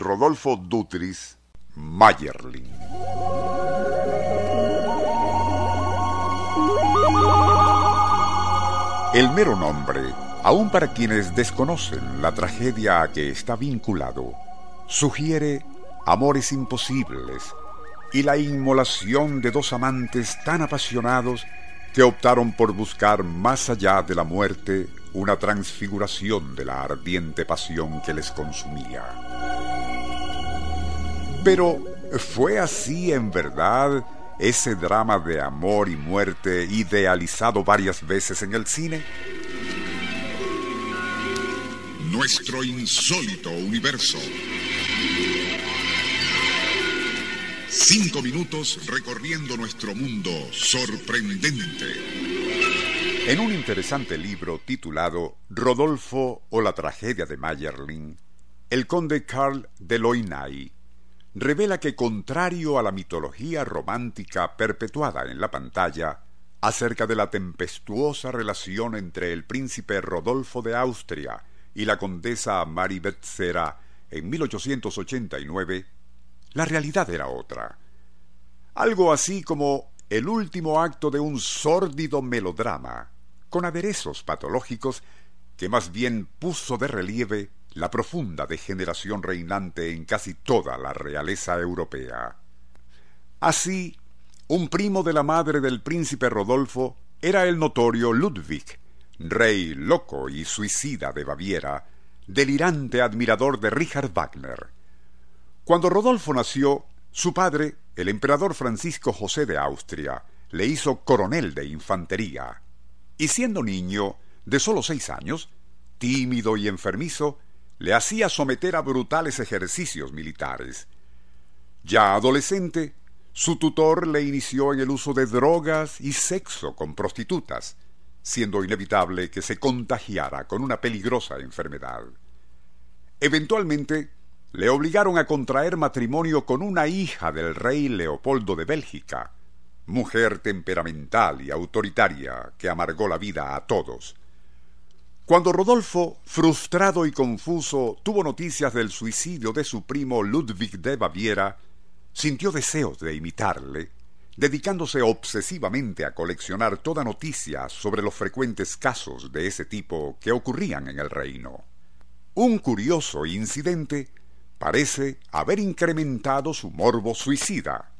Rodolfo Dutris Mayerling. El mero nombre, aun para quienes desconocen la tragedia a que está vinculado, sugiere amores imposibles y la inmolación de dos amantes tan apasionados que optaron por buscar más allá de la muerte una transfiguración de la ardiente pasión que les consumía. Pero, ¿fue así en verdad ese drama de amor y muerte idealizado varias veces en el cine? Nuestro insólito universo. Cinco minutos recorriendo nuestro mundo sorprendente. En un interesante libro titulado Rodolfo o la tragedia de Mayerling, el conde Carl de Loinay revela que contrario a la mitología romántica perpetuada en la pantalla acerca de la tempestuosa relación entre el príncipe Rodolfo de Austria y la condesa Mary Betzera en 1889, la realidad era otra. Algo así como el último acto de un sórdido melodrama, con aderezos patológicos que más bien puso de relieve la profunda degeneración reinante en casi toda la realeza europea. Así, un primo de la madre del príncipe Rodolfo era el notorio Ludwig, rey loco y suicida de Baviera, delirante admirador de Richard Wagner. Cuando Rodolfo nació, su padre, el emperador Francisco José de Austria, le hizo coronel de infantería, y siendo niño, de sólo seis años, tímido y enfermizo, le hacía someter a brutales ejercicios militares. Ya adolescente, su tutor le inició en el uso de drogas y sexo con prostitutas, siendo inevitable que se contagiara con una peligrosa enfermedad. Eventualmente, le obligaron a contraer matrimonio con una hija del rey Leopoldo de Bélgica, mujer temperamental y autoritaria que amargó la vida a todos. Cuando Rodolfo, frustrado y confuso, tuvo noticias del suicidio de su primo Ludwig de Baviera, sintió deseos de imitarle, dedicándose obsesivamente a coleccionar toda noticia sobre los frecuentes casos de ese tipo que ocurrían en el reino. Un curioso incidente parece haber incrementado su morbo suicida.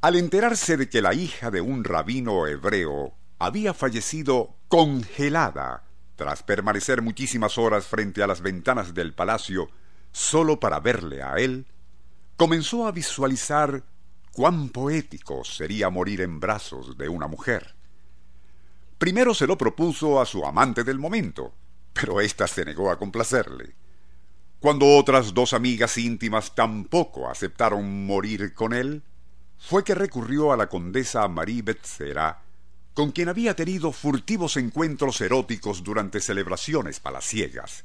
Al enterarse de que la hija de un rabino hebreo había fallecido congelada tras permanecer muchísimas horas frente a las ventanas del palacio solo para verle a él, comenzó a visualizar cuán poético sería morir en brazos de una mujer. Primero se lo propuso a su amante del momento, pero ésta se negó a complacerle. Cuando otras dos amigas íntimas tampoco aceptaron morir con él, fue que recurrió a la condesa Marie Betzera con quien había tenido furtivos encuentros eróticos durante celebraciones palaciegas.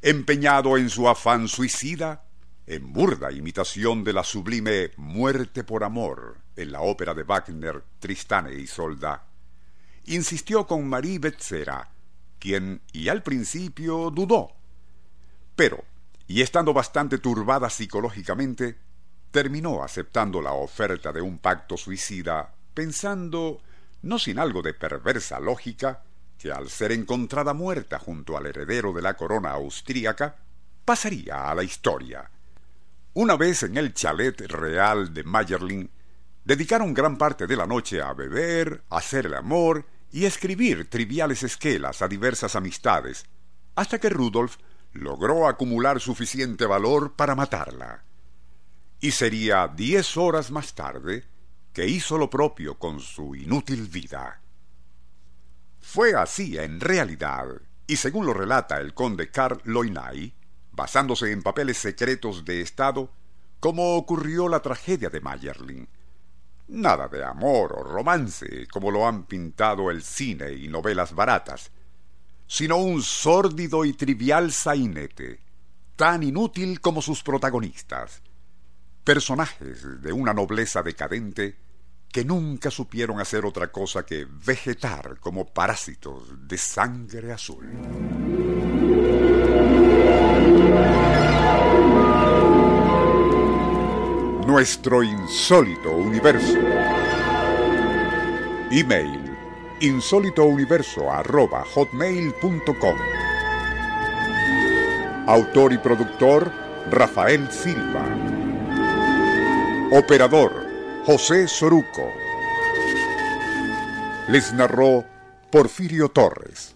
Empeñado en su afán suicida, en burda imitación de la sublime Muerte por Amor en la ópera de Wagner Tristane y Solda, insistió con Marie Betzera, quien y al principio dudó, pero, y estando bastante turbada psicológicamente, terminó aceptando la oferta de un pacto suicida, pensando no sin algo de perversa lógica, que al ser encontrada muerta junto al heredero de la corona austríaca, pasaría a la historia. Una vez en el chalet real de Mayerling, dedicaron gran parte de la noche a beber, hacer el amor y escribir triviales esquelas a diversas amistades, hasta que Rudolf logró acumular suficiente valor para matarla. Y sería diez horas más tarde que hizo lo propio con su inútil vida. Fue así en realidad, y según lo relata el conde Karl Loinay, basándose en papeles secretos de Estado, como ocurrió la tragedia de Mayerling. Nada de amor o romance, como lo han pintado el cine y novelas baratas, sino un sórdido y trivial sainete, tan inútil como sus protagonistas, personajes de una nobleza decadente que nunca supieron hacer otra cosa que vegetar como parásitos de sangre azul. Nuestro insólito universo. Email insólitouniverso.hotmail.com Autor y productor Rafael Silva. Operador José Soruco. Les narró Porfirio Torres.